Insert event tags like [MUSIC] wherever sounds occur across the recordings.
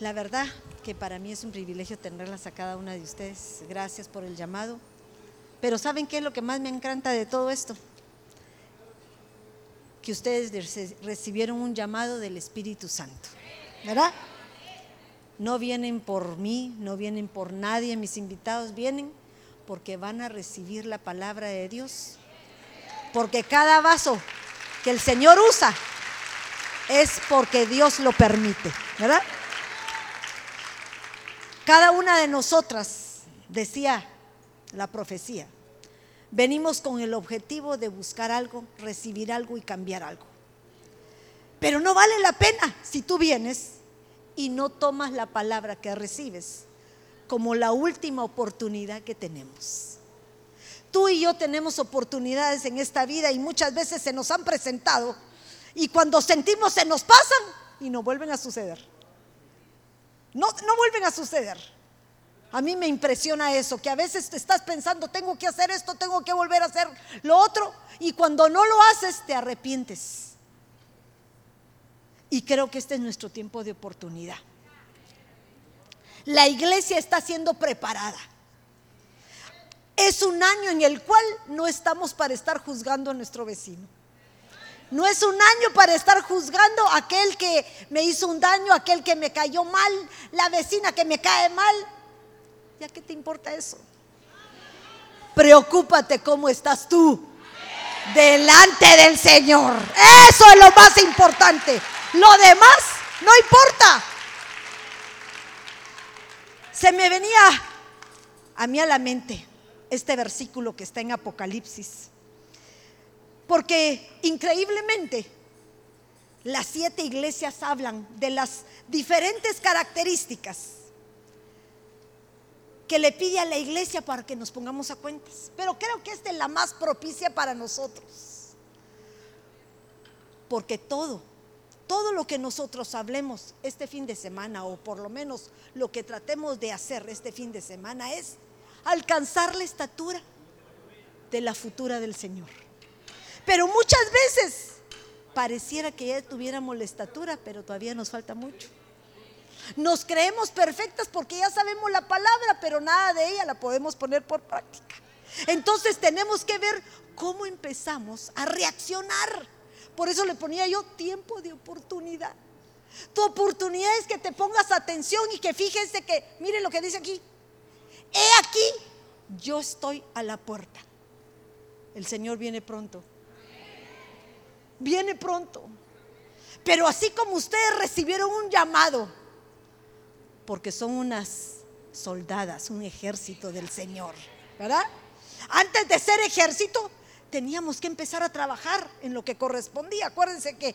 La verdad que para mí es un privilegio tenerlas a cada una de ustedes. Gracias por el llamado. Pero ¿saben qué es lo que más me encanta de todo esto? Que ustedes recibieron un llamado del Espíritu Santo. ¿Verdad? No vienen por mí, no vienen por nadie, mis invitados vienen porque van a recibir la palabra de Dios. Porque cada vaso que el Señor usa es porque Dios lo permite, ¿verdad? Cada una de nosotras, decía la profecía, venimos con el objetivo de buscar algo, recibir algo y cambiar algo. Pero no vale la pena si tú vienes y no tomas la palabra que recibes como la última oportunidad que tenemos. Tú y yo tenemos oportunidades en esta vida y muchas veces se nos han presentado y cuando sentimos se nos pasan y no vuelven a suceder. No, vuelven a suceder. A mí me impresiona eso, que a veces te estás pensando, tengo que hacer esto, tengo que volver a hacer lo otro, y cuando no lo haces te arrepientes. Y creo que este es nuestro tiempo de oportunidad. La iglesia está siendo preparada. Es un año en el cual no estamos para estar juzgando a nuestro vecino. No es un año para estar juzgando a aquel que me hizo un daño, aquel que me cayó mal, la vecina que me cae mal. ¿Ya qué te importa eso? Preocúpate cómo estás tú delante del Señor. Eso es lo más importante. Lo demás no importa. Se me venía a mí a la mente este versículo que está en Apocalipsis. Porque increíblemente las siete iglesias hablan de las diferentes características que le pide a la iglesia para que nos pongamos a cuentas. Pero creo que esta es la más propicia para nosotros. Porque todo, todo lo que nosotros hablemos este fin de semana, o por lo menos lo que tratemos de hacer este fin de semana, es alcanzar la estatura de la futura del Señor. Pero muchas veces pareciera que ya tuviéramos la estatura, pero todavía nos falta mucho. Nos creemos perfectas porque ya sabemos la palabra, pero nada de ella la podemos poner por práctica. Entonces tenemos que ver cómo empezamos a reaccionar. Por eso le ponía yo tiempo de oportunidad. Tu oportunidad es que te pongas atención y que fíjense que, miren lo que dice aquí. He aquí, yo estoy a la puerta. El Señor viene pronto viene pronto. Pero así como ustedes recibieron un llamado, porque son unas soldadas, un ejército del Señor, ¿verdad? Antes de ser ejército, teníamos que empezar a trabajar en lo que correspondía. Acuérdense que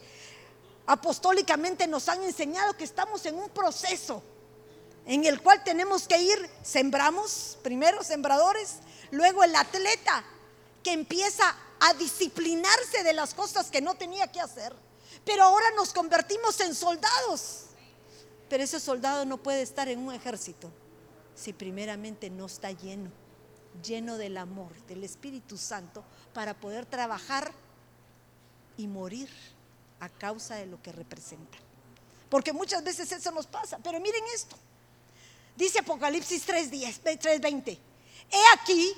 apostólicamente nos han enseñado que estamos en un proceso en el cual tenemos que ir, sembramos, primero sembradores, luego el atleta que empieza a disciplinarse de las cosas que no tenía que hacer. Pero ahora nos convertimos en soldados. Pero ese soldado no puede estar en un ejército si primeramente no está lleno, lleno del amor, del Espíritu Santo, para poder trabajar y morir a causa de lo que representa. Porque muchas veces eso nos pasa. Pero miren esto. Dice Apocalipsis 3.10, 3.20. He aquí,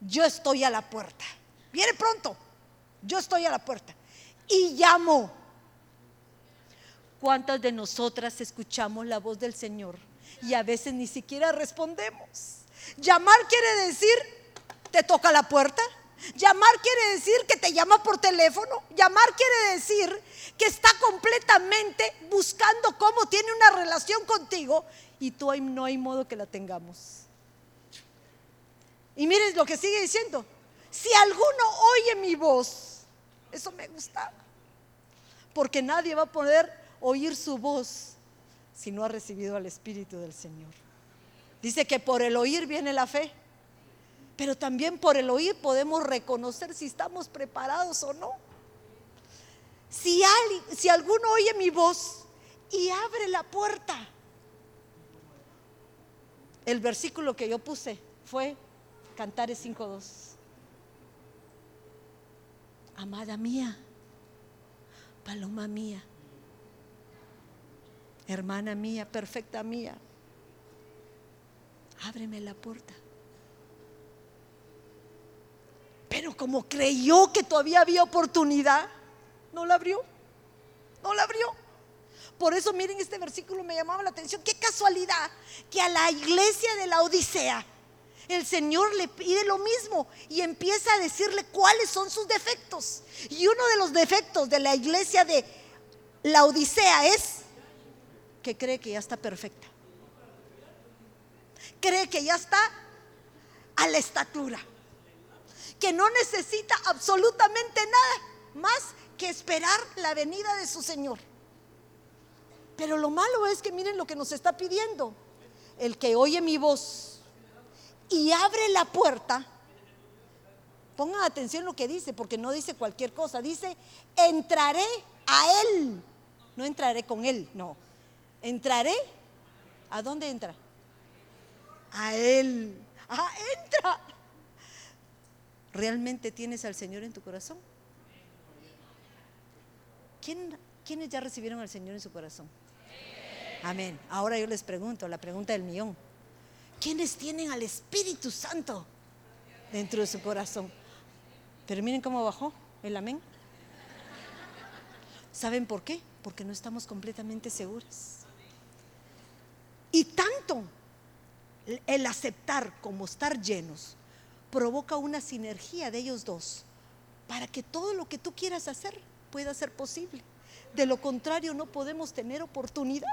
yo estoy a la puerta Viene pronto. Yo estoy a la puerta. Y llamo. ¿Cuántas de nosotras escuchamos la voz del Señor y a veces ni siquiera respondemos? Llamar quiere decir, te toca la puerta. Llamar quiere decir que te llama por teléfono. Llamar quiere decir que está completamente buscando cómo tiene una relación contigo y tú no hay modo que la tengamos. Y miren lo que sigue diciendo si alguno oye mi voz, eso me gusta, porque nadie va a poder oír su voz si no ha recibido al Espíritu del Señor. Dice que por el oír viene la fe, pero también por el oír podemos reconocer si estamos preparados o no. Si, si alguno oye mi voz y abre la puerta, el versículo que yo puse fue Cantares 5.2 amada mía, paloma mía. hermana mía, perfecta mía, ábreme la puerta. Pero como creyó que todavía había oportunidad, no la abrió. No la abrió. Por eso miren este versículo me llamaba la atención. Qué casualidad que a la iglesia de la Odisea el Señor le pide lo mismo y empieza a decirle cuáles son sus defectos. Y uno de los defectos de la iglesia de la Odisea es que cree que ya está perfecta. Cree que ya está a la estatura. Que no necesita absolutamente nada más que esperar la venida de su Señor. Pero lo malo es que miren lo que nos está pidiendo. El que oye mi voz y abre la puerta, pongan atención lo que dice, porque no dice cualquier cosa, dice, entraré a Él, no entraré con Él, no, entraré, ¿a dónde entra? A Él, ah, entra. ¿Realmente tienes al Señor en tu corazón? ¿Quiénes ya recibieron al Señor en su corazón? Amén. Ahora yo les pregunto, la pregunta del millón. ¿Quiénes tienen al Espíritu Santo dentro de su corazón? Pero miren cómo bajó el amén. ¿Saben por qué? Porque no estamos completamente seguros. Y tanto el aceptar como estar llenos provoca una sinergia de ellos dos para que todo lo que tú quieras hacer pueda ser posible. De lo contrario, no podemos tener oportunidad.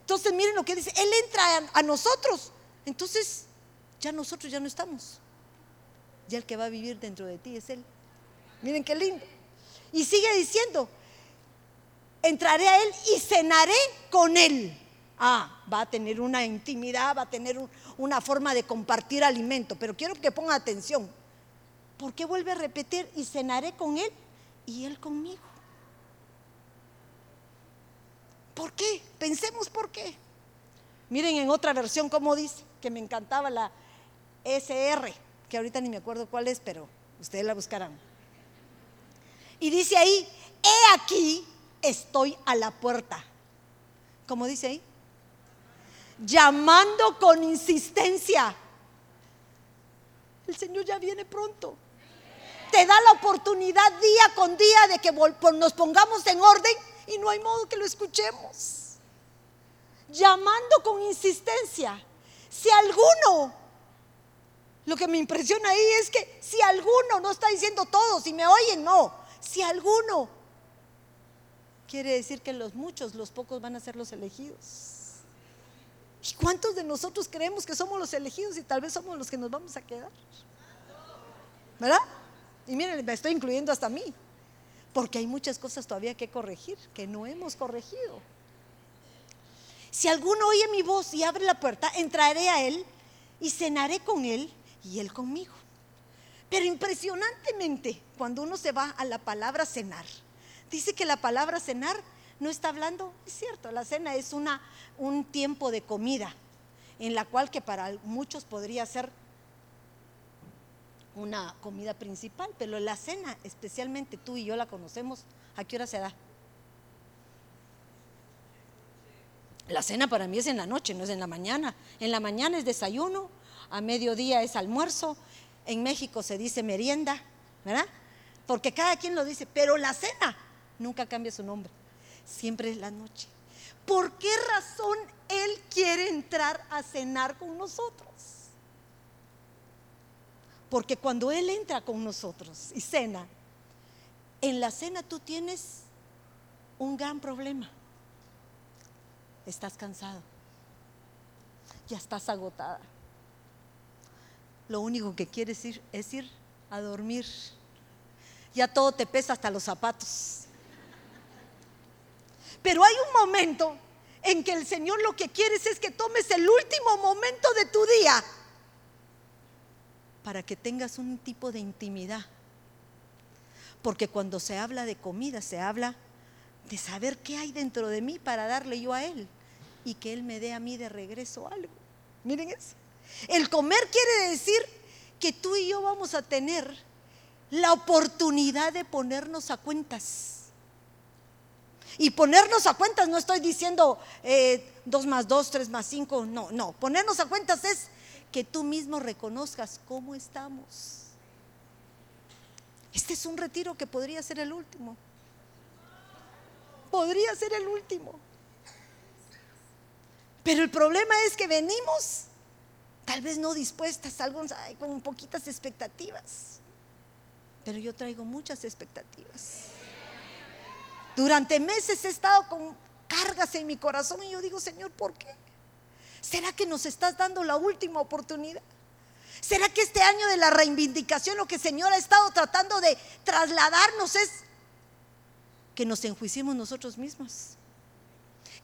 Entonces, miren lo que dice, Él entra a nosotros entonces, ya nosotros ya no estamos. Ya el que va a vivir dentro de ti es Él. Miren qué lindo. Y sigue diciendo, entraré a Él y cenaré con Él. Ah, va a tener una intimidad, va a tener una forma de compartir alimento. Pero quiero que pongan atención. ¿Por qué vuelve a repetir y cenaré con Él y Él conmigo? ¿Por qué? Pensemos por qué. Miren en otra versión cómo dice que me encantaba la SR, que ahorita ni me acuerdo cuál es, pero ustedes la buscarán. Y dice ahí, he aquí, estoy a la puerta. ¿Cómo dice ahí? Llamando con insistencia. El Señor ya viene pronto. Te da la oportunidad día con día de que nos pongamos en orden y no hay modo que lo escuchemos. Llamando con insistencia. Si alguno, lo que me impresiona ahí es que si alguno, no está diciendo todos, si me oyen, no, si alguno, quiere decir que los muchos, los pocos van a ser los elegidos. ¿Y cuántos de nosotros creemos que somos los elegidos y tal vez somos los que nos vamos a quedar? ¿Verdad? Y miren, me estoy incluyendo hasta a mí, porque hay muchas cosas todavía que corregir, que no hemos corregido. Si alguno oye mi voz y abre la puerta, entraré a él y cenaré con él y él conmigo. Pero impresionantemente, cuando uno se va a la palabra cenar, dice que la palabra cenar no está hablando, es cierto, la cena es una, un tiempo de comida, en la cual que para muchos podría ser una comida principal, pero la cena, especialmente tú y yo la conocemos, ¿a qué hora se da? La cena para mí es en la noche, no es en la mañana. En la mañana es desayuno, a mediodía es almuerzo, en México se dice merienda, ¿verdad? Porque cada quien lo dice, pero la cena nunca cambia su nombre, siempre es la noche. ¿Por qué razón Él quiere entrar a cenar con nosotros? Porque cuando Él entra con nosotros y cena, en la cena tú tienes un gran problema estás cansado, ya estás agotada. Lo único que quieres ir es ir a dormir. Ya todo te pesa hasta los zapatos. Pero hay un momento en que el Señor lo que quieres es que tomes el último momento de tu día para que tengas un tipo de intimidad. Porque cuando se habla de comida, se habla de saber qué hay dentro de mí para darle yo a Él y que Él me dé a mí de regreso algo. Miren eso. El comer quiere decir que tú y yo vamos a tener la oportunidad de ponernos a cuentas. Y ponernos a cuentas, no estoy diciendo eh, dos más dos, tres más cinco, no, no. Ponernos a cuentas es que tú mismo reconozcas cómo estamos. Este es un retiro que podría ser el último. Podría ser el último. Pero el problema es que venimos tal vez no dispuestas, algunos con poquitas expectativas. Pero yo traigo muchas expectativas. Durante meses he estado con cargas en mi corazón y yo digo, Señor, ¿por qué? ¿Será que nos estás dando la última oportunidad? ¿Será que este año de la reivindicación lo que el Señor ha estado tratando de trasladarnos es que nos enjuiciemos nosotros mismos?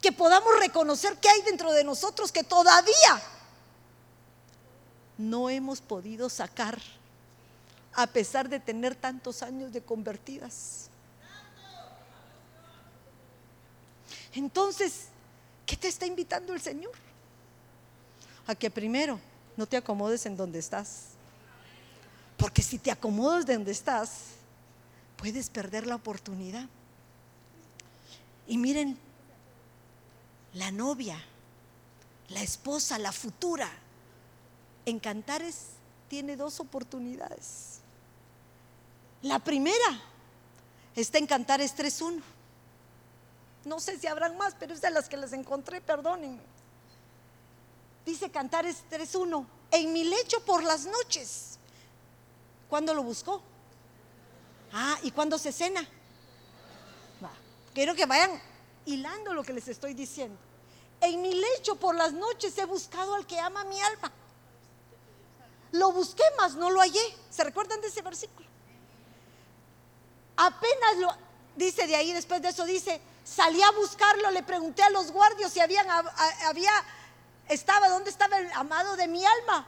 Que podamos reconocer que hay dentro de nosotros que todavía no hemos podido sacar a pesar de tener tantos años de convertidas. Entonces, ¿qué te está invitando el Señor? A que primero no te acomodes en donde estás. Porque si te acomodas de donde estás, puedes perder la oportunidad. Y miren, la novia, la esposa, la futura, en Cantares tiene dos oportunidades. La primera está en Cantares 3.1. No sé si habrán más, pero es de las que les encontré, perdónenme. Dice Cantares 3.1, en mi lecho por las noches. ¿Cuándo lo buscó? Ah, ¿y cuándo se cena? Quiero que vayan hilando lo que les estoy diciendo. En mi lecho por las noches he buscado al que ama mi alma. Lo busqué, más no lo hallé. ¿Se recuerdan de ese versículo? Apenas lo, dice de ahí, después de eso dice, Salí a buscarlo, le pregunté a los guardias si habían, había, estaba, ¿dónde estaba el amado de mi alma?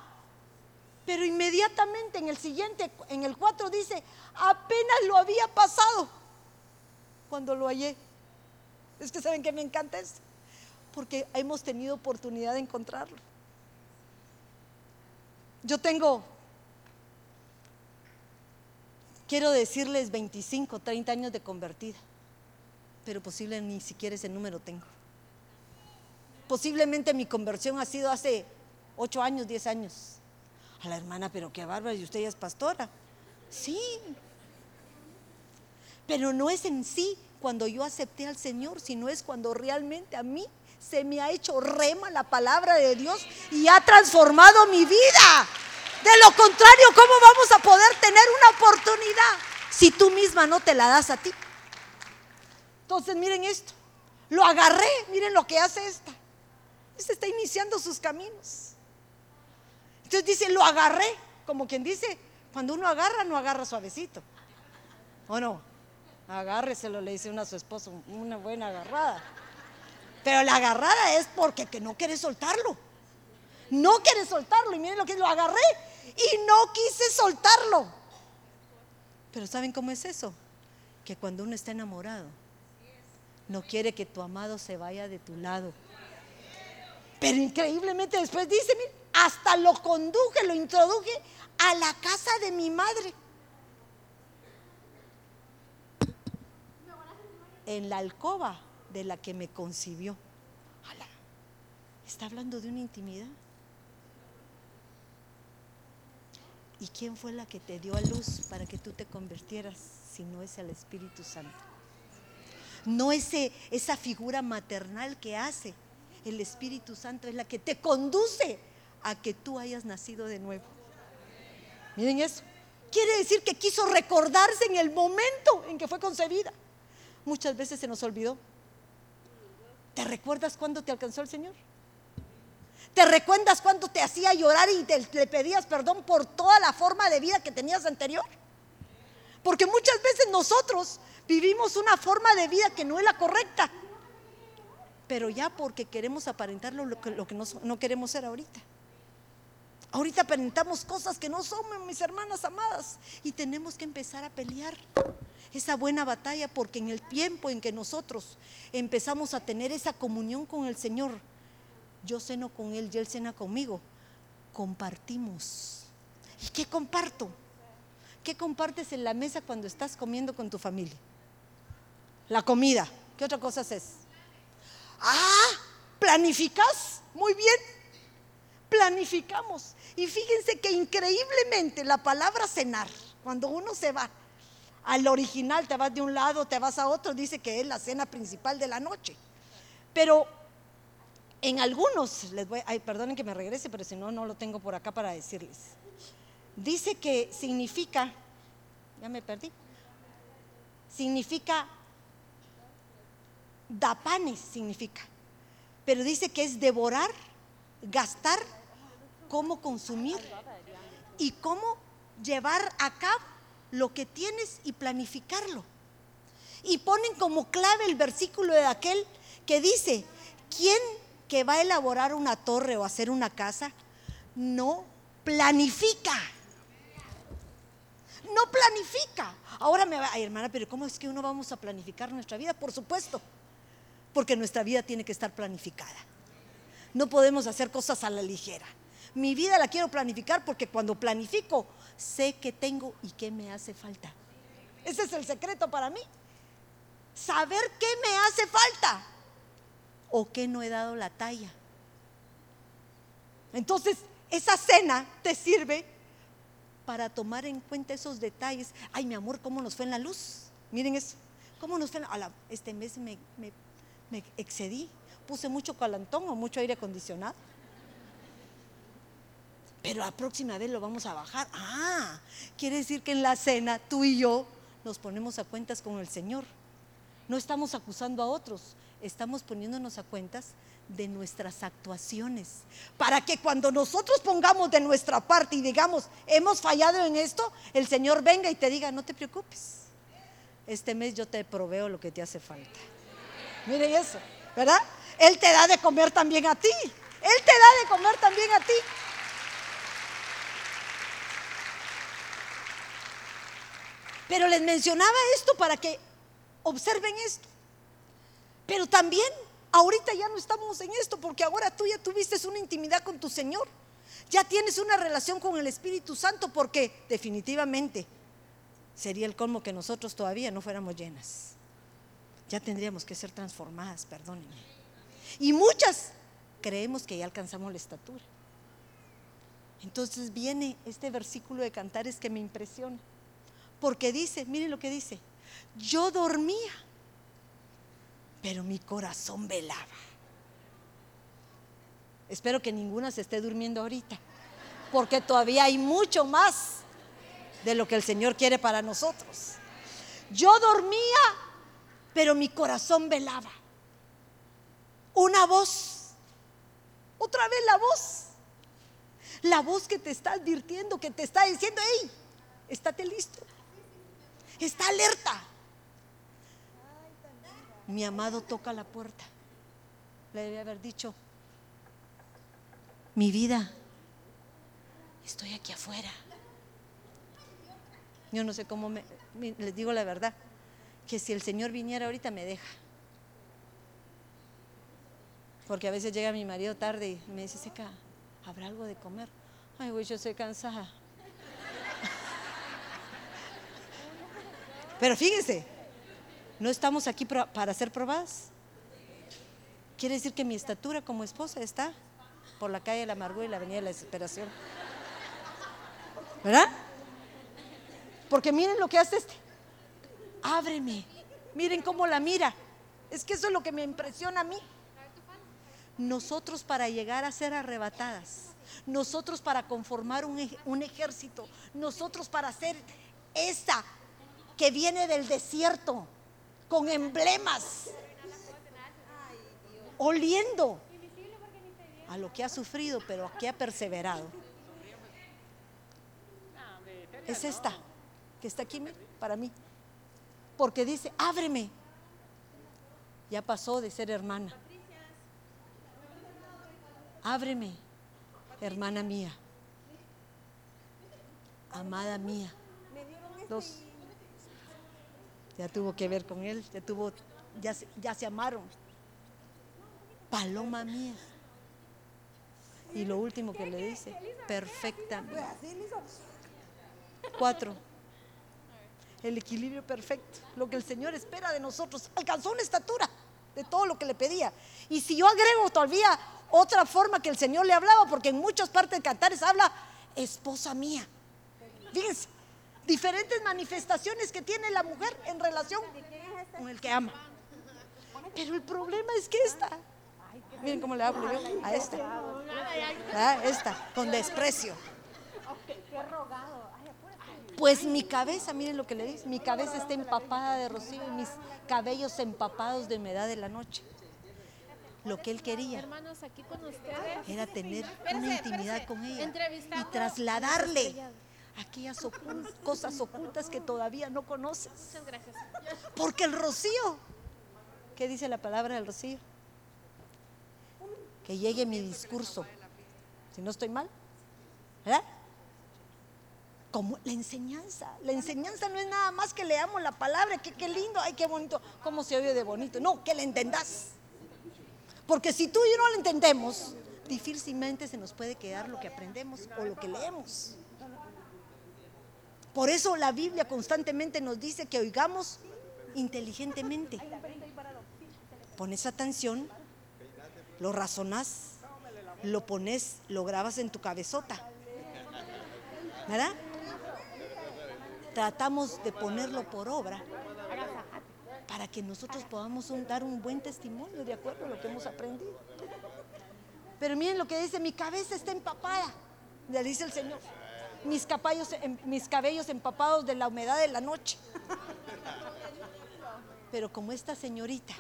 Pero inmediatamente en el siguiente, en el 4 dice, apenas lo había pasado cuando lo hallé. Es que saben que me encanta esto, porque hemos tenido oportunidad de encontrarlo. Yo tengo, quiero decirles 25, 30 años de convertida pero posible ni siquiera ese número tengo. Posiblemente mi conversión ha sido hace ocho años, diez años. A la hermana, pero qué bárbara, y usted ya es pastora. Sí. Pero no es en sí cuando yo acepté al Señor, sino es cuando realmente a mí se me ha hecho rema la palabra de Dios y ha transformado mi vida. De lo contrario, ¿cómo vamos a poder tener una oportunidad si tú misma no te la das a ti? Entonces, miren esto. Lo agarré, miren lo que hace esta. Esta está iniciando sus caminos. Entonces dice, lo agarré, como quien dice, cuando uno agarra, no agarra suavecito. ¿O no? Agárreselo, le dice uno a su esposo, una buena agarrada. Pero la agarrada es porque que no quiere soltarlo. No quiere soltarlo. Y miren lo que lo agarré y no quise soltarlo. Pero ¿saben cómo es eso? Que cuando uno está enamorado, no quiere que tu amado se vaya de tu lado. Pero increíblemente después dice, hasta lo conduje, lo introduje a la casa de mi madre. En la alcoba de la que me concibió. Está hablando de una intimidad. ¿Y quién fue la que te dio a luz para que tú te convirtieras si no es el Espíritu Santo? no ese, esa figura maternal que hace. El Espíritu Santo es la que te conduce a que tú hayas nacido de nuevo. Miren eso. Quiere decir que quiso recordarse en el momento en que fue concebida. Muchas veces se nos olvidó. ¿Te recuerdas cuando te alcanzó el Señor? ¿Te recuerdas cuando te hacía llorar y te, le pedías perdón por toda la forma de vida que tenías anterior? Porque muchas veces nosotros Vivimos una forma de vida que no es la correcta. Pero ya porque queremos aparentar lo que, no, no queremos ser ahorita. Ahorita aparentamos cosas que no somos, mis hermanas amadas. Y tenemos que empezar a pelear esa buena batalla porque en el tiempo en que nosotros empezamos a tener esa comunión con el Señor, yo ceno con Él y Él cena conmigo, compartimos. ¿Y qué comparto? ¿Qué compartes en la mesa cuando estás comiendo con tu familia? la comida. ¿Qué otra cosa haces? Ah, planificas. Muy bien. Planificamos. Y fíjense que increíblemente la palabra cenar, cuando uno se va al original, te vas de un lado, te vas a otro, dice que es la cena principal de la noche. Pero en algunos, les voy, ay, perdonen que me regrese, pero si no, no lo tengo por acá para decirles. Dice que significa, ya me perdí, significa, dapanes significa, pero dice que es devorar, gastar, cómo consumir y cómo llevar a cabo lo que tienes y planificarlo. Y ponen como clave el versículo de aquel que dice, ¿quién que va a elaborar una torre o hacer una casa, no planifica. No planifica. Ahora me va, ay hermana, pero ¿cómo es que uno vamos a planificar nuestra vida? Por supuesto, porque nuestra vida tiene que estar planificada. No podemos hacer cosas a la ligera. Mi vida la quiero planificar porque cuando planifico sé qué tengo y qué me hace falta. Ese es el secreto para mí. Saber qué me hace falta o que no he dado la talla. Entonces, esa cena te sirve para tomar en cuenta esos detalles. Ay, mi amor, ¿cómo nos fue en la luz? Miren eso. ¿Cómo nos fue? En la, este mes me, me excedí. Puse mucho calantón o mucho aire acondicionado. Pero la próxima vez lo vamos a bajar. Ah, quiere decir que en la cena tú y yo nos ponemos a cuentas con el Señor. No estamos acusando a otros, estamos poniéndonos a cuentas de nuestras actuaciones. Para que cuando nosotros pongamos de nuestra parte y digamos, hemos fallado en esto, el Señor venga y te diga, no te preocupes. Este mes yo te proveo lo que te hace falta. Mire eso, ¿verdad? Él te da de comer también a ti. Él te da de comer también a ti. Pero les mencionaba esto para que observen esto. Pero también ahorita ya no estamos en esto porque ahora tú ya tuviste una intimidad con tu Señor. Ya tienes una relación con el Espíritu Santo porque definitivamente sería el colmo que nosotros todavía no fuéramos llenas. Ya tendríamos que ser transformadas, perdónenme. Y muchas creemos que ya alcanzamos la estatura. Entonces viene este versículo de Cantares que me impresiona. Porque dice, miren lo que dice, yo dormía pero mi corazón velaba. Espero que ninguna se esté durmiendo ahorita, porque todavía hay mucho más de lo que el Señor quiere para nosotros. Yo dormía, pero mi corazón velaba. Una voz, otra vez la voz, la voz que te está advirtiendo, que te está diciendo, hey, estate listo, está alerta mi amado toca la puerta. Le debe haber dicho, mi vida, estoy aquí afuera. Yo no sé cómo me, les digo la verdad, que si el Señor viniera ahorita me deja. Porque a veces llega mi marido tarde y me dice, Seca, ¿habrá algo de comer? Ay, güey, yo estoy cansada. Pero fíjense, ¿No estamos aquí para ser probadas? Quiere decir que mi estatura como esposa está por la calle de la amargura y la avenida de la desesperación. ¿Verdad? Porque miren lo que hace este. Ábreme. Miren cómo la mira. Es que eso es lo que me impresiona a mí. Nosotros para llegar a ser arrebatadas, nosotros para conformar un, ejército, nosotros para ser esa que viene del desierto, con emblemas, oliendo a lo que ha sufrido, pero a que ha perseverado. Es esta que está aquí para mí. Porque dice, ábreme. Ya pasó de ser hermana. Ábreme, hermana mía. Amada mía. Dos ya tuvo que ver con él, ya tuvo, ya, ya se amaron. Paloma mía. Y lo último que le dice, perfecta. Cuatro. el equilibrio perfecto, lo que el Señor espera de nosotros. Alcanzó una estatura de todo lo que le pedía. Y si yo agrego todavía otra forma que el Señor le hablaba, porque en muchas partes de Cantares habla esposa mía. Fíjense, diferentes manifestaciones que tiene la mujer en relación con el que ama. Pero el problema es que esta, miren cómo le hablo yo a esta, esta, con desprecio. Pues mi cabeza, miren lo que le dice, mi cabeza está empapada de rocío y mis cabellos empapados de humedad de la noche. Lo que él quería era tener una intimidad con ella y trasladarle aquellas cosas ocultas que todavía no conoces. Porque el rocío, ¿qué dice la palabra del rocío? Que llegue mi discurso, si no estoy mal, ¿verdad? como la enseñanza. La enseñanza no es nada más que leamos la palabra, que qué lindo, ay, qué bonito, cómo se oye de bonito. No, que la entendás. Porque si tú y yo no la entendemos, difícilmente se nos puede quedar lo que aprendemos o lo que leemos. Por eso la Biblia constantemente nos dice que oigamos inteligentemente. Pones atención, lo razonás, lo pones, lo grabas en tu cabezota. ¿Verdad? tratamos de ponerlo por obra para que nosotros podamos dar un buen testimonio de acuerdo a lo que hemos aprendido. Pero miren lo que dice, mi cabeza está empapada, le dice el Señor. Mis, em, mis cabellos empapados de la humedad de la noche. Pero como esta señorita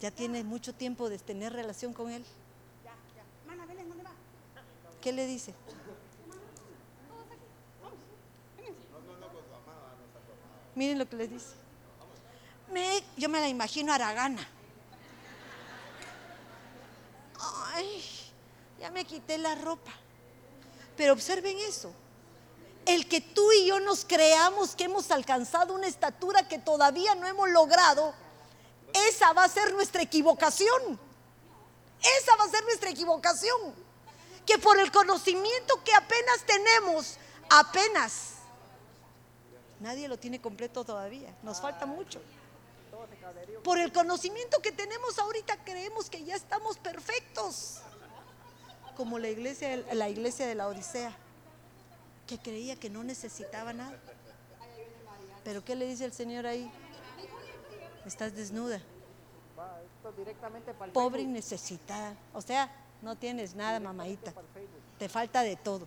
ya tiene mucho tiempo de tener relación con él, ¿qué le dice? Miren lo que les dice. yo me la imagino Aragana. Ay, ya me quité la ropa. Pero observen eso. El que tú y yo nos creamos que hemos alcanzado una estatura que todavía no hemos logrado, esa va a ser nuestra equivocación. Esa va a ser nuestra equivocación. Que por el conocimiento que apenas tenemos, apenas Nadie lo tiene completo todavía. Nos falta mucho. Por el conocimiento que tenemos ahorita creemos que ya estamos perfectos. Como la iglesia, la iglesia de la Odisea, que creía que no necesitaba nada. Pero ¿qué le dice el Señor ahí? Estás desnuda. Pobre y necesitada. O sea, no tienes nada, mamadita. Te falta de todo.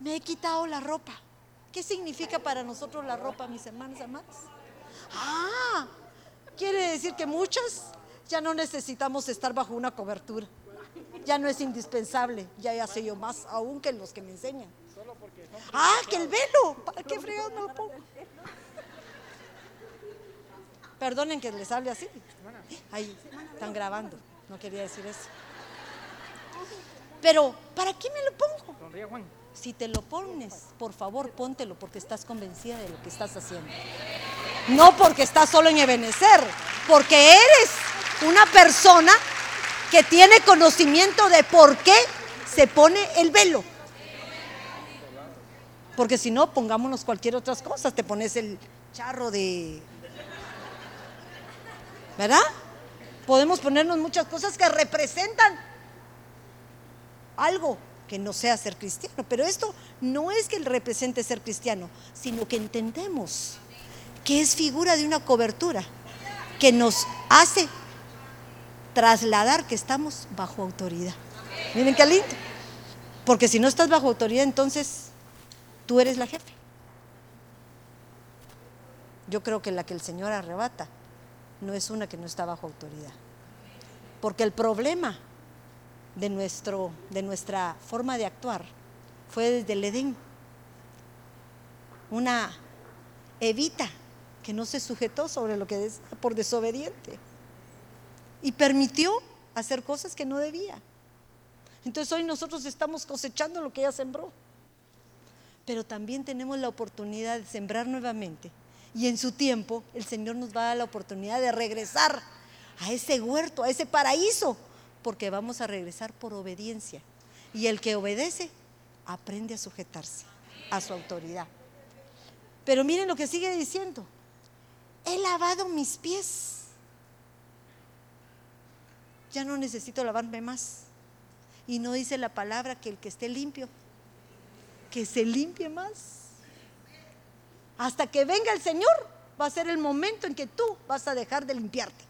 Me he quitado la ropa. ¿Qué significa para nosotros la ropa, mis hermanos amados? Ah, quiere decir que muchas ya no necesitamos estar bajo una cobertura. Ya no es indispensable, ya ya sé yo más aún que los que me enseñan. Ah, que el velo, ¿para qué fregado me lo pongo? Perdonen que les hable así. Ahí, están grabando, no quería decir eso. Pero, ¿para qué me lo pongo? Si te lo pones, por favor, póntelo porque estás convencida de lo que estás haciendo. No porque estás solo en Ebenecer, porque eres una persona que tiene conocimiento de por qué se pone el velo. Porque si no, pongámonos cualquier otra cosa, te pones el charro de... ¿Verdad? Podemos ponernos muchas cosas que representan algo que no sea ser cristiano. Pero esto no es que represente ser cristiano, sino que entendemos que es figura de una cobertura que nos hace trasladar que estamos bajo autoridad. Miren qué lindo. Porque si no estás bajo autoridad, entonces tú eres la jefe. Yo creo que la que el Señor arrebata no es una que no está bajo autoridad. Porque el problema de, nuestro, de nuestra forma de actuar fue desde el Edén. Una Evita que no se sujetó sobre lo que es por desobediente y permitió hacer cosas que no debía. Entonces hoy nosotros estamos cosechando lo que ella sembró. Pero también tenemos la oportunidad de sembrar nuevamente. Y en su tiempo el Señor nos va a dar la oportunidad de regresar a ese huerto, a ese paraíso porque vamos a regresar por obediencia. Y el que obedece aprende a sujetarse a su autoridad. Pero miren lo que sigue diciendo. He lavado mis pies. Ya no necesito lavarme más. Y no dice la palabra que el que esté limpio, que se limpie más. Hasta que venga el Señor, va a ser el momento en que tú vas a dejar de limpiarte.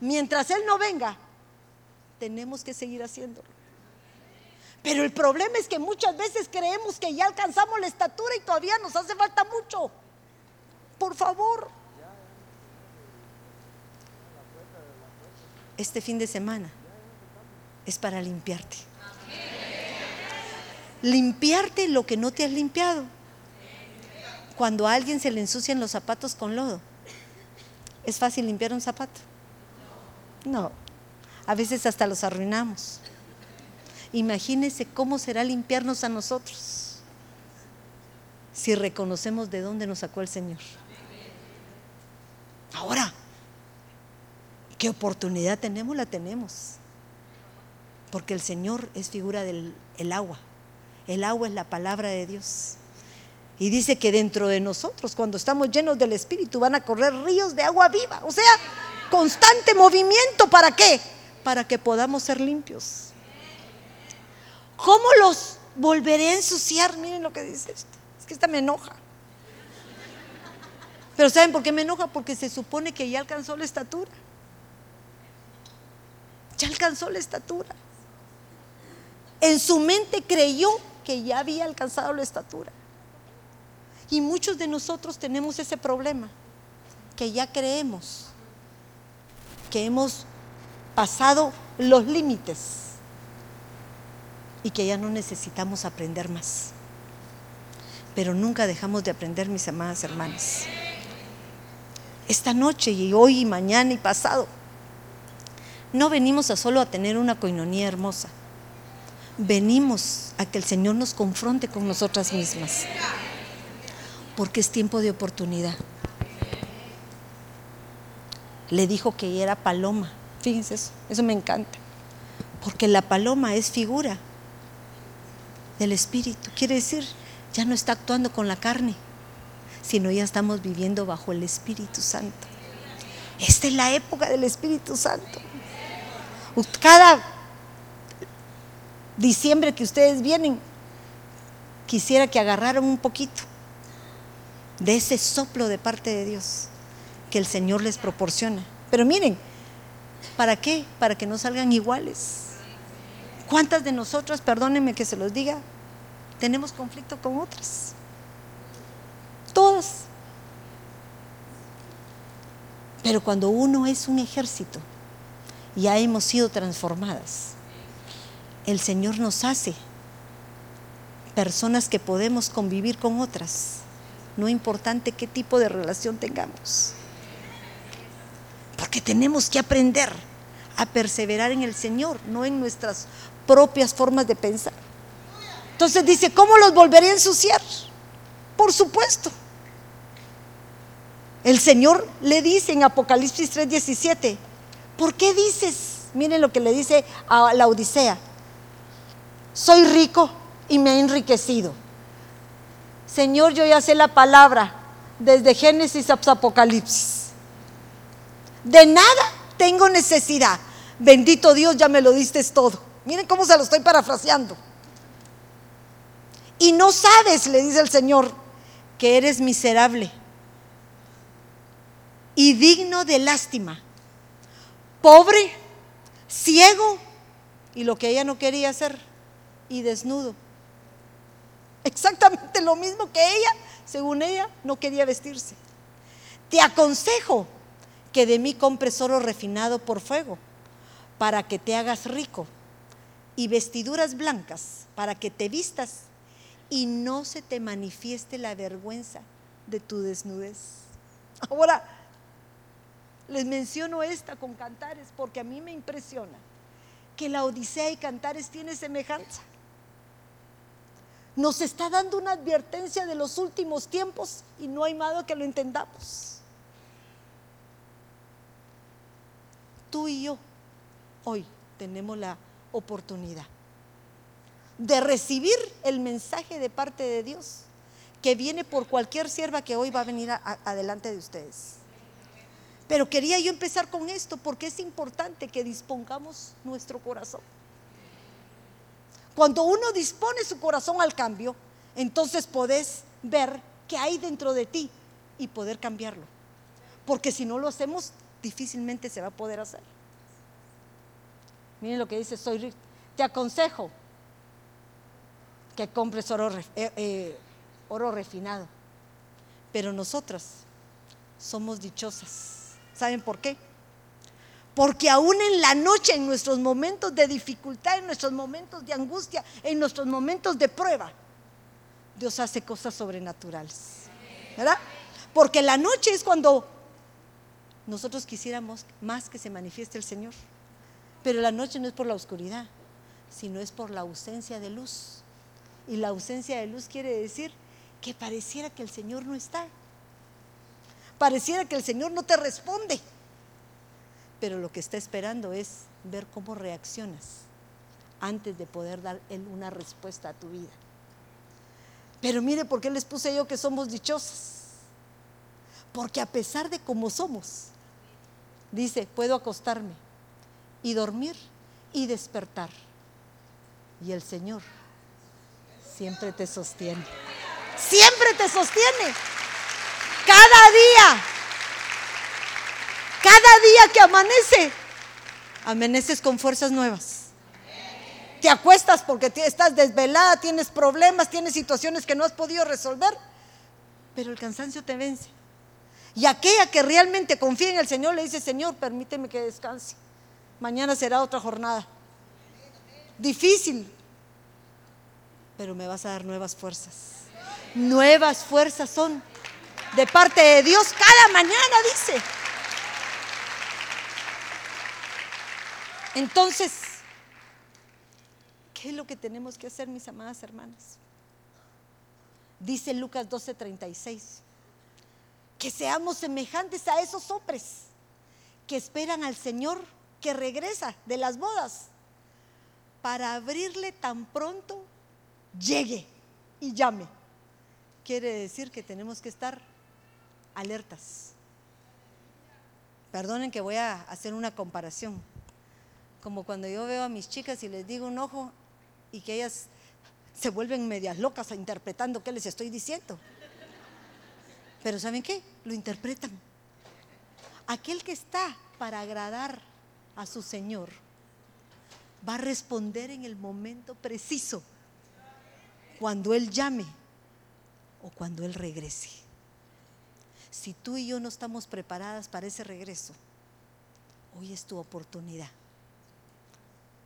Mientras Él no venga, tenemos que seguir haciéndolo. Pero el problema es que muchas veces creemos que ya alcanzamos la estatura y todavía nos hace falta mucho. Por favor. Este fin de semana es para limpiarte. Limpiarte lo que no te has limpiado. Cuando a alguien se le ensucian los zapatos con lodo, ¿es fácil limpiar un zapato? No. A veces hasta los arruinamos. Imagínense cómo será limpiarnos a nosotros si reconocemos de dónde nos sacó el Señor. Ahora, ¿qué oportunidad tenemos? La tenemos. Porque el Señor es figura del agua. El agua es la palabra de Dios. Y dice que dentro de nosotros, cuando estamos llenos del Espíritu, van a correr ríos de agua viva. O sea, constante movimiento. ¿Para qué? Para que podamos ser limpios. ¿Cómo los volveré a ensuciar? Miren lo que dice esto. Es que esta me enoja. Pero ¿saben por qué me enoja? Porque se supone que ya alcanzó la estatura. Ya alcanzó la estatura. En su mente creyó que ya había alcanzado la estatura. Y muchos de nosotros tenemos ese problema, que ya creemos que hemos pasado los límites y que ya no necesitamos aprender más. Pero nunca dejamos de aprender, mis amadas hermanas. Esta noche y hoy y mañana y pasado, no venimos a solo a tener una coinonía hermosa. Venimos a que el Señor nos confronte con nosotras mismas. Porque es tiempo de oportunidad. Le dijo que era paloma. Fíjense eso, eso me encanta. Porque la paloma es figura del Espíritu. Quiere decir, ya no está actuando con la carne, sino ya estamos viviendo bajo el Espíritu Santo. Esta es la época del Espíritu Santo. Cada diciembre que ustedes vienen, quisiera que agarraran un poquito de ese soplo de parte de Dios que el Señor les proporciona. Pero miren, ¿para qué? Para que no salgan iguales. ¿Cuántas de nosotras, perdónenme que se los diga, tenemos conflicto con otras? Todas. Pero cuando uno es un ejército, ya hemos sido transformadas. El Señor nos hace personas que podemos convivir con otras, no importante qué tipo de relación tengamos. Porque tenemos que aprender a perseverar en el Señor, no en nuestras propias formas de pensar. Entonces dice, ¿cómo los volveré a ensuciar? Por supuesto. El Señor le dice en Apocalipsis 3:17, ¿por qué dices? Miren lo que le dice a la Odisea, soy rico y me he enriquecido. Señor, yo ya sé la palabra desde Génesis hasta Apocalipsis. De nada tengo necesidad. Bendito Dios, ya me lo diste todo. Miren cómo se lo estoy parafraseando. Y no sabes, le dice el Señor, que eres miserable y digno de lástima, pobre, ciego y lo que ella no quería hacer, y desnudo. Exactamente lo mismo que ella, según ella, no quería vestirse. Te aconsejo que de mí compres oro refinado por fuego, para que te hagas rico y vestiduras blancas para que te vistas y no se te manifieste la vergüenza de tu desnudez. Ahora, les menciono esta con Cantares porque a mí me impresiona que la Odisea y Cantares tiene semejanza. Nos está dando una advertencia de los últimos tiempos y no hay nada que lo entendamos. Tú y yo hoy tenemos la oportunidad de recibir el mensaje de parte de Dios que viene por cualquier sierva que hoy va a venir adelante de ustedes. Pero quería yo empezar con esto porque es importante que dispongamos nuestro corazón. Cuando uno dispone su corazón al cambio, entonces podés ver qué hay dentro de ti y poder cambiarlo. Porque si no lo hacemos, difícilmente se va a poder hacer. Miren lo que dice, soy te aconsejo que compres oro, eh, eh, oro refinado. Pero nosotras somos dichosas. ¿Saben por qué? Porque aún en la noche, en nuestros momentos de dificultad, en nuestros momentos de angustia, en nuestros momentos de prueba, Dios hace cosas sobrenaturales. ¿Verdad? Porque la noche es cuando nosotros quisiéramos más que se manifieste el Señor. Pero la noche no es por la oscuridad, sino es por la ausencia de luz. Y la ausencia de luz quiere decir que pareciera que el Señor no está. Pareciera que el Señor no te responde. Pero lo que está esperando es ver cómo reaccionas antes de poder dar Él una respuesta a tu vida. Pero mire por qué les puse yo que somos dichosas. Porque a pesar de cómo somos, dice, puedo acostarme y dormir y despertar. Y el Señor siempre te sostiene. Siempre te sostiene. Cada día. Cada día que amanece, amaneces con fuerzas nuevas. Te acuestas porque estás desvelada, tienes problemas, tienes situaciones que no has podido resolver, pero el cansancio te vence. Y aquella que realmente confía en el Señor le dice, Señor, permíteme que descanse. Mañana será otra jornada. Difícil, pero me vas a dar nuevas fuerzas. Nuevas fuerzas son de parte de Dios cada mañana, dice. Entonces, ¿qué es lo que tenemos que hacer, mis amadas hermanas? Dice Lucas 12:36, que seamos semejantes a esos hombres que esperan al Señor que regresa de las bodas para abrirle tan pronto llegue y llame. Quiere decir que tenemos que estar alertas. Perdonen que voy a hacer una comparación. Como cuando yo veo a mis chicas y les digo un ojo y que ellas se vuelven medias locas interpretando qué les estoy diciendo. Pero ¿saben qué? Lo interpretan. Aquel que está para agradar a su Señor, va a responder en el momento preciso, cuando Él llame o cuando Él regrese. Si tú y yo no estamos preparadas para ese regreso, hoy es tu oportunidad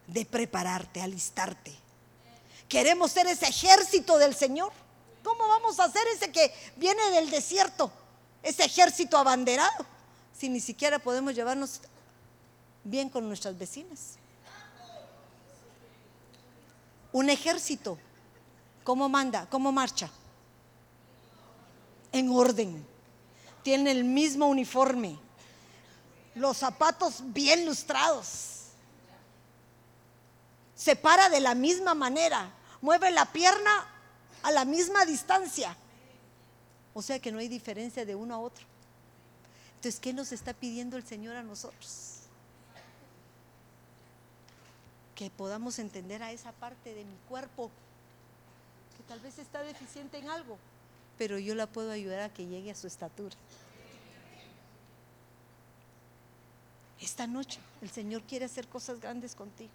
de prepararte, alistarte. Queremos ser ese ejército del Señor. ¿Cómo vamos a ser ese que viene del desierto? Ese ejército abanderado. Si ni siquiera podemos llevarnos bien con nuestras vecinas. Un ejército, ¿cómo manda? ¿Cómo marcha? En orden. Tiene el mismo uniforme. Los zapatos bien lustrados. Se para de la misma manera. Mueve la pierna a la misma distancia. O sea que no hay diferencia de uno a otro. Entonces, ¿qué nos está pidiendo el Señor a nosotros? que podamos entender a esa parte de mi cuerpo que tal vez está deficiente en algo, pero yo la puedo ayudar a que llegue a su estatura. Esta noche el Señor quiere hacer cosas grandes contigo.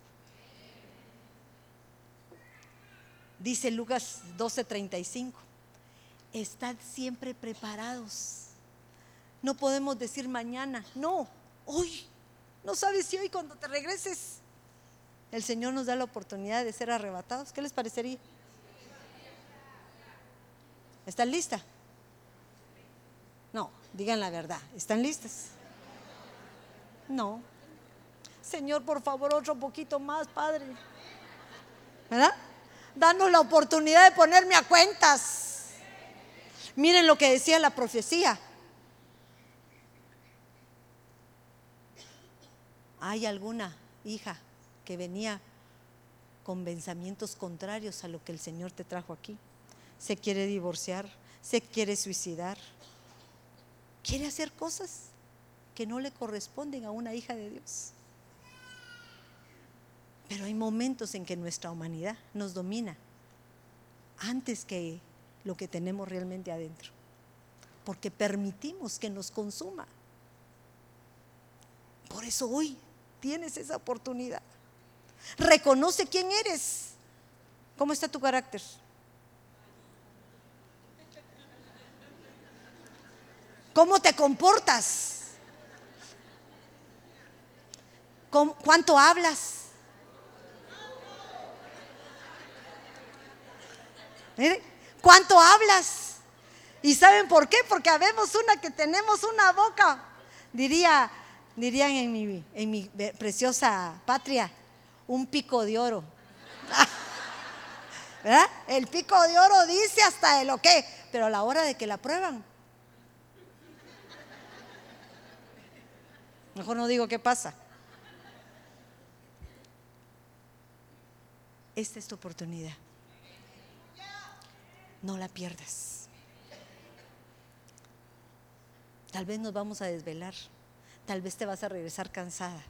Dice Lucas 12:35, estad siempre preparados. No podemos decir mañana, no, hoy. No sabes si hoy cuando te regreses el Señor nos da la oportunidad de ser arrebatados. ¿Qué les parecería? ¿Están listas? No, digan la verdad. ¿Están listas? No. Señor, por favor, otro poquito más, Padre. ¿Verdad? Danos la oportunidad de ponerme a cuentas. Miren lo que decía la profecía. ¿Hay alguna hija que venía con pensamientos contrarios a lo que el Señor te trajo aquí. Se quiere divorciar, se quiere suicidar, quiere hacer cosas que no le corresponden a una hija de Dios. Pero hay momentos en que nuestra humanidad nos domina antes que lo que tenemos realmente adentro, porque permitimos que nos consuma. Por eso hoy tienes esa oportunidad. Reconoce quién eres. ¿Cómo está tu carácter? ¿Cómo te comportas? ¿Cuánto hablas? ¿Cuánto hablas? ¿Y saben por qué? Porque habemos una que tenemos una boca, diría, dirían en mi, en mi preciosa patria, un pico de oro. [LAUGHS] ¿Verdad? El pico de oro dice hasta de lo que, pero a la hora de que la prueban. Mejor no digo qué pasa. Esta es tu oportunidad. No la pierdas. Tal vez nos vamos a desvelar. Tal vez te vas a regresar cansada.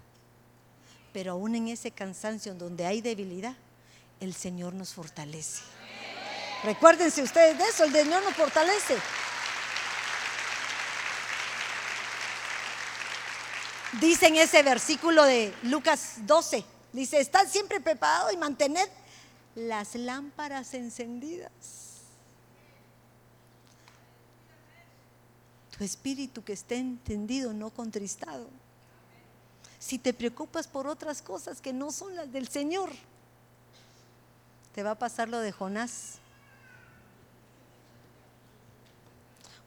Pero aún en ese cansancio donde hay debilidad, el Señor nos fortalece. Recuérdense ustedes de eso, el Señor nos fortalece. Dice en ese versículo de Lucas 12, dice, estad siempre preparados y mantened las lámparas encendidas. Tu espíritu que esté entendido, no contristado. Si te preocupas por otras cosas que no son las del Señor, te va a pasar lo de Jonás.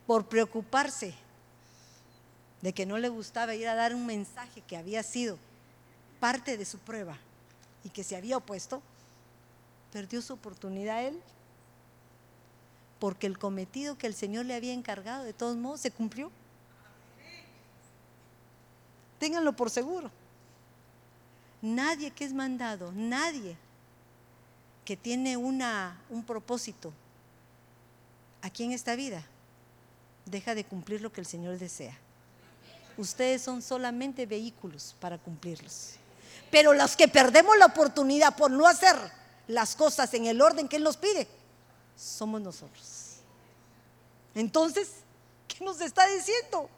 Por preocuparse de que no le gustaba ir a dar un mensaje que había sido parte de su prueba y que se había opuesto, perdió su oportunidad él, porque el cometido que el Señor le había encargado de todos modos se cumplió. Ténganlo por seguro. Nadie que es mandado, nadie que tiene una, un propósito aquí en esta vida, deja de cumplir lo que el Señor desea. Ustedes son solamente vehículos para cumplirlos. Pero los que perdemos la oportunidad por no hacer las cosas en el orden que Él nos pide, somos nosotros. Entonces, ¿qué nos está diciendo?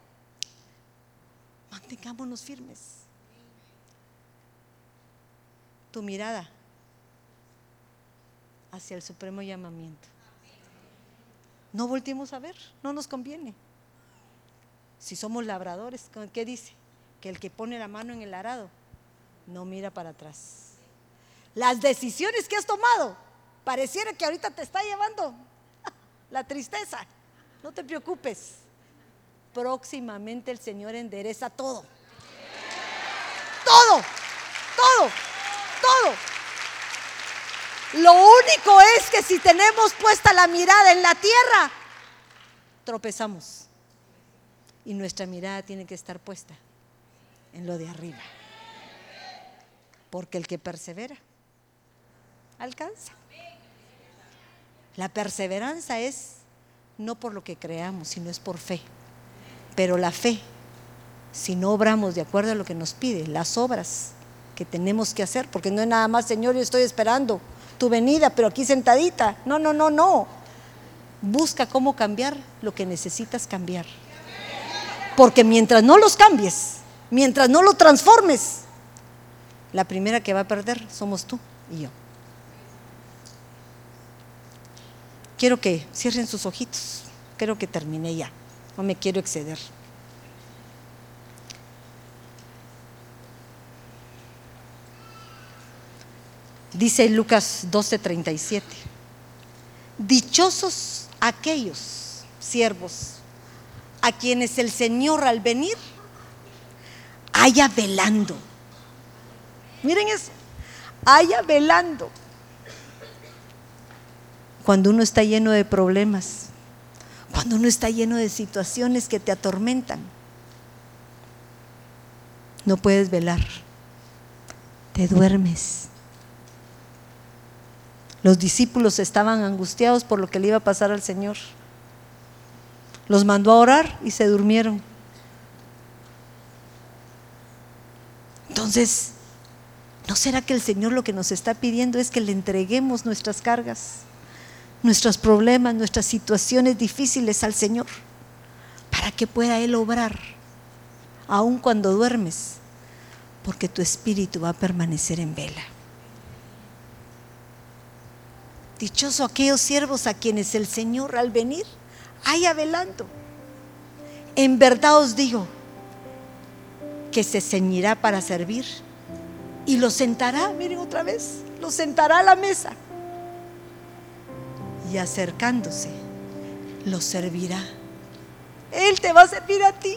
Mantengámonos firmes. Tu mirada hacia el supremo llamamiento. No volteemos a ver, no nos conviene. Si somos labradores, ¿qué dice? Que el que pone la mano en el arado no mira para atrás. Las decisiones que has tomado, pareciera que ahorita te está llevando [LAUGHS] la tristeza. No te preocupes. Próximamente el Señor endereza todo. Todo, todo, todo. Lo único es que si tenemos puesta la mirada en la tierra, tropezamos. Y nuestra mirada tiene que estar puesta en lo de arriba. Porque el que persevera, alcanza. La perseverancia es no por lo que creamos, sino es por fe. Pero la fe, si no obramos de acuerdo a lo que nos pide, las obras que tenemos que hacer, porque no es nada más, Señor, yo estoy esperando tu venida, pero aquí sentadita. No, no, no, no. Busca cómo cambiar lo que necesitas cambiar. Porque mientras no los cambies, mientras no lo transformes, la primera que va a perder somos tú y yo. Quiero que cierren sus ojitos. Creo que terminé ya. No me quiero exceder. Dice Lucas 12:37. Dichosos aquellos siervos a quienes el Señor al venir haya velando. Miren eso, haya velando. Cuando uno está lleno de problemas, cuando uno está lleno de situaciones que te atormentan, no puedes velar, te duermes. Los discípulos estaban angustiados por lo que le iba a pasar al Señor. Los mandó a orar y se durmieron. Entonces, ¿no será que el Señor lo que nos está pidiendo es que le entreguemos nuestras cargas, nuestros problemas, nuestras situaciones difíciles al Señor, para que pueda Él obrar, aun cuando duermes, porque tu espíritu va a permanecer en vela? Dichoso aquellos siervos a quienes el Señor al venir haya velando. En verdad os digo que se ceñirá para servir y lo sentará, miren otra vez, lo sentará a la mesa y acercándose lo servirá. Él te va a servir a ti.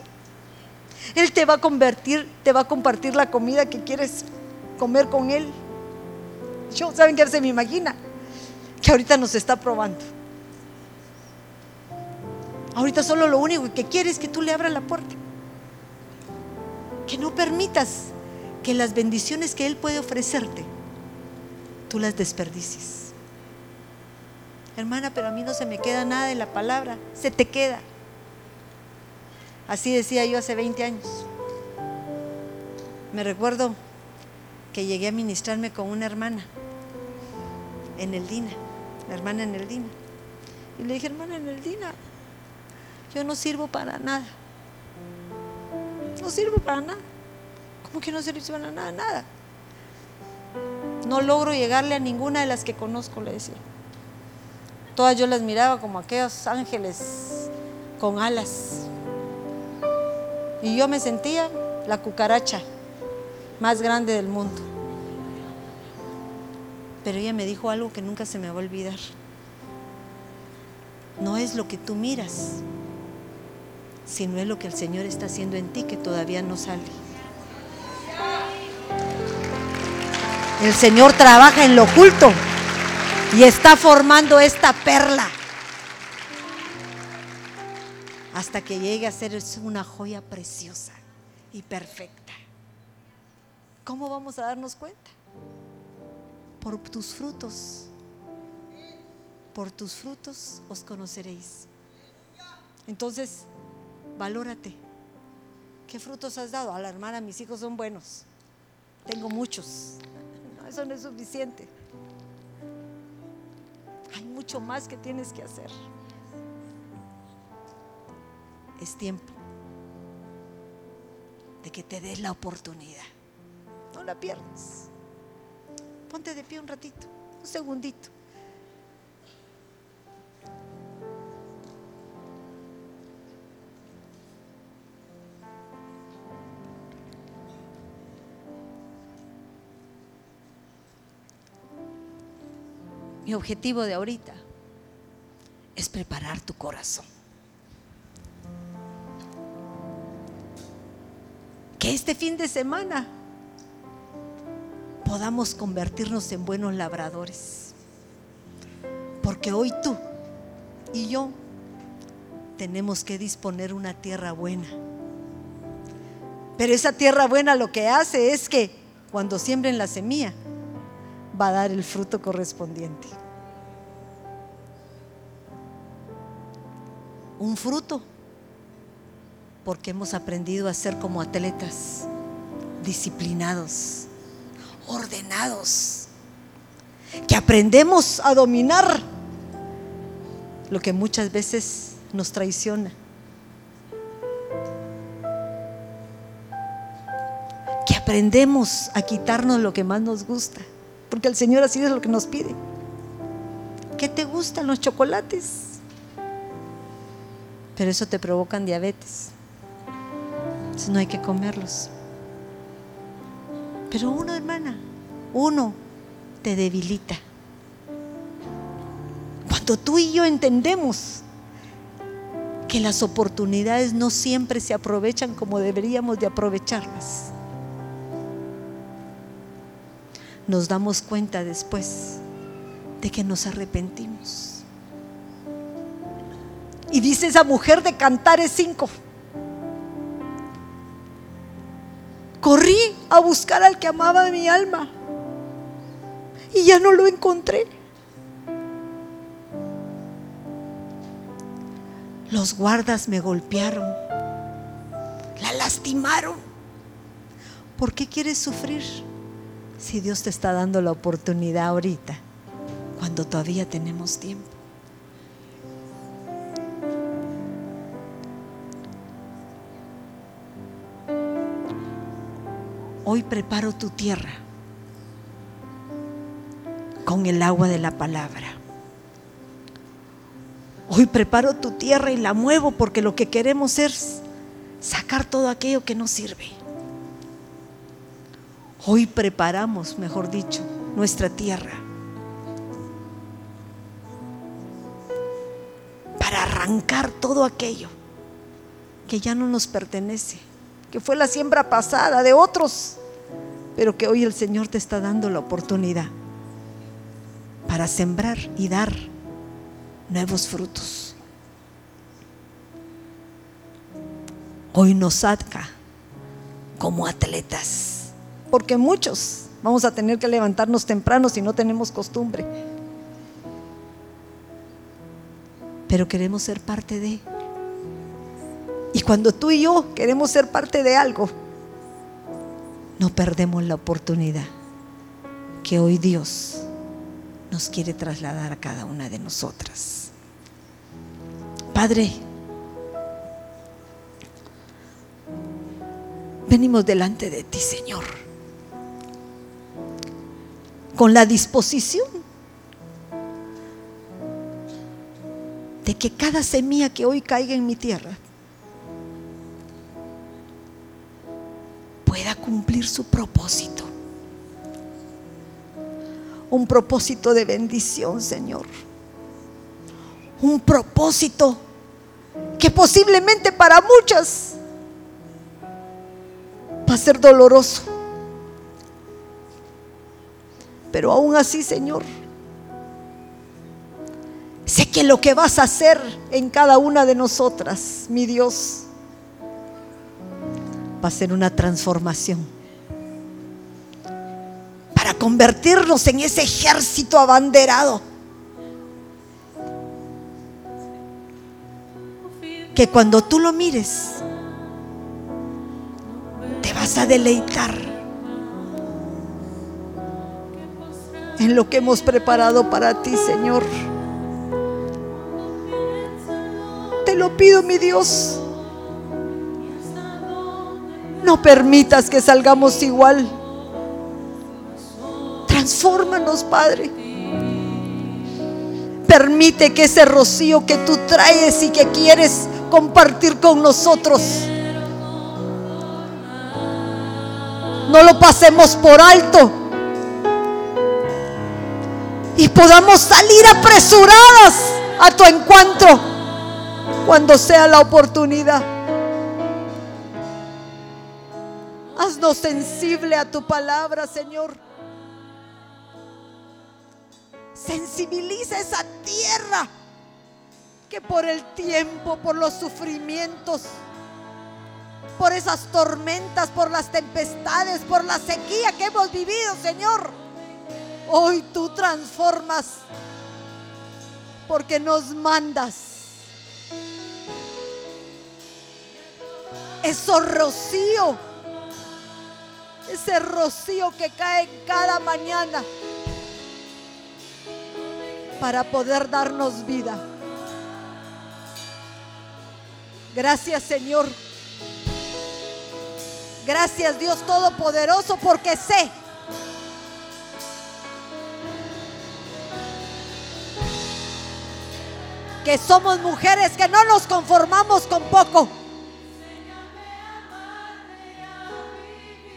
Él te va a convertir, te va a compartir la comida que quieres comer con Él. Yo, ¿saben qué se me imagina? Que ahorita nos está probando. Ahorita solo lo único que quiere es que tú le abras la puerta. Que no permitas que las bendiciones que Él puede ofrecerte, tú las desperdicies. Hermana, pero a mí no se me queda nada de la palabra, se te queda. Así decía yo hace 20 años. Me recuerdo que llegué a ministrarme con una hermana en el Dina, la hermana en el Dina. Y le dije, hermana en el Dina, yo no sirvo para nada. No sirvo para nada. ¿Cómo que no sirvo para nada? Nada. No logro llegarle a ninguna de las que conozco, le decía. Todas yo las miraba como aquellos ángeles con alas. Y yo me sentía la cucaracha más grande del mundo. Pero ella me dijo algo que nunca se me va a olvidar. No es lo que tú miras, sino es lo que el Señor está haciendo en ti que todavía no sale. El Señor trabaja en lo oculto y está formando esta perla hasta que llegue a ser una joya preciosa y perfecta. ¿Cómo vamos a darnos cuenta? Por tus frutos. Por tus frutos os conoceréis. Entonces, valórate. ¿Qué frutos has dado? A la hermana, mis hijos son buenos. Tengo muchos. No, eso no es suficiente. Hay mucho más que tienes que hacer. Es tiempo de que te des la oportunidad. No la pierdas. Ponte de pie un ratito, un segundito. Objetivo de ahorita es preparar tu corazón. Que este fin de semana podamos convertirnos en buenos labradores. Porque hoy tú y yo tenemos que disponer una tierra buena. Pero esa tierra buena lo que hace es que cuando siembren la semilla, va a dar el fruto correspondiente. Un fruto, porque hemos aprendido a ser como atletas, disciplinados, ordenados, que aprendemos a dominar lo que muchas veces nos traiciona. Que aprendemos a quitarnos lo que más nos gusta porque el Señor así es lo que nos pide. ¿Qué te gustan los chocolates? Pero eso te provocan diabetes. Entonces no hay que comerlos. Pero uno, hermana, uno te debilita. Cuando tú y yo entendemos que las oportunidades no siempre se aprovechan como deberíamos de aprovecharlas nos damos cuenta después de que nos arrepentimos. Y dice esa mujer de Cantares 5, corrí a buscar al que amaba mi alma y ya no lo encontré. Los guardas me golpearon, la lastimaron. ¿Por qué quieres sufrir si Dios te está dando la oportunidad ahorita, cuando todavía tenemos tiempo? Hoy preparo tu tierra con el agua de la palabra. Hoy preparo tu tierra y la muevo porque lo que queremos es sacar todo aquello que no sirve. Hoy preparamos, mejor dicho, nuestra tierra para arrancar todo aquello que ya no nos pertenece que fue la siembra pasada de otros, pero que hoy el Señor te está dando la oportunidad para sembrar y dar nuevos frutos. Hoy nos saca como atletas, porque muchos vamos a tener que levantarnos temprano si no tenemos costumbre. Pero queremos ser parte de y cuando tú y yo queremos ser parte de algo, no perdemos la oportunidad que hoy Dios nos quiere trasladar a cada una de nosotras. Padre, venimos delante de ti, Señor, con la disposición de que cada semilla que hoy caiga en mi tierra pueda cumplir su propósito. Un propósito de bendición, Señor. Un propósito que posiblemente para muchas va a ser doloroso. Pero aún así, Señor, sé que lo que vas a hacer en cada una de nosotras, mi Dios, va a ser una transformación. Para convertirnos en ese ejército abanderado. Que cuando tú lo mires, te vas a deleitar en lo que hemos preparado para ti, Señor. Te lo pido, mi Dios. No permitas que salgamos igual. Transfórmanos, Padre. Permite que ese rocío que tú traes y que quieres compartir con nosotros, no lo pasemos por alto y podamos salir apresuradas a tu encuentro cuando sea la oportunidad. Haznos sensible a tu palabra, Señor. Sensibiliza esa tierra que por el tiempo, por los sufrimientos, por esas tormentas, por las tempestades, por la sequía que hemos vivido, Señor, hoy tú transformas porque nos mandas eso rocío ese rocío que cae cada mañana para poder darnos vida. Gracias Señor. Gracias Dios Todopoderoso porque sé que somos mujeres que no nos conformamos con poco.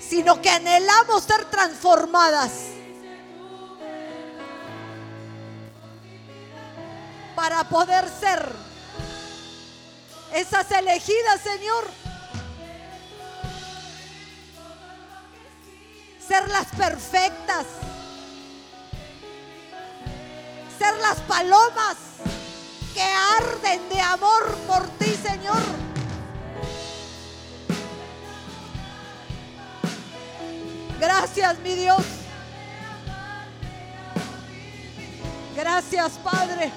Sino que anhelamos ser transformadas. Para poder ser esas elegidas, Señor. Ser las perfectas. Ser las palomas que arden de amor por ti, Señor. Gracias, mi Dios. Gracias, Padre.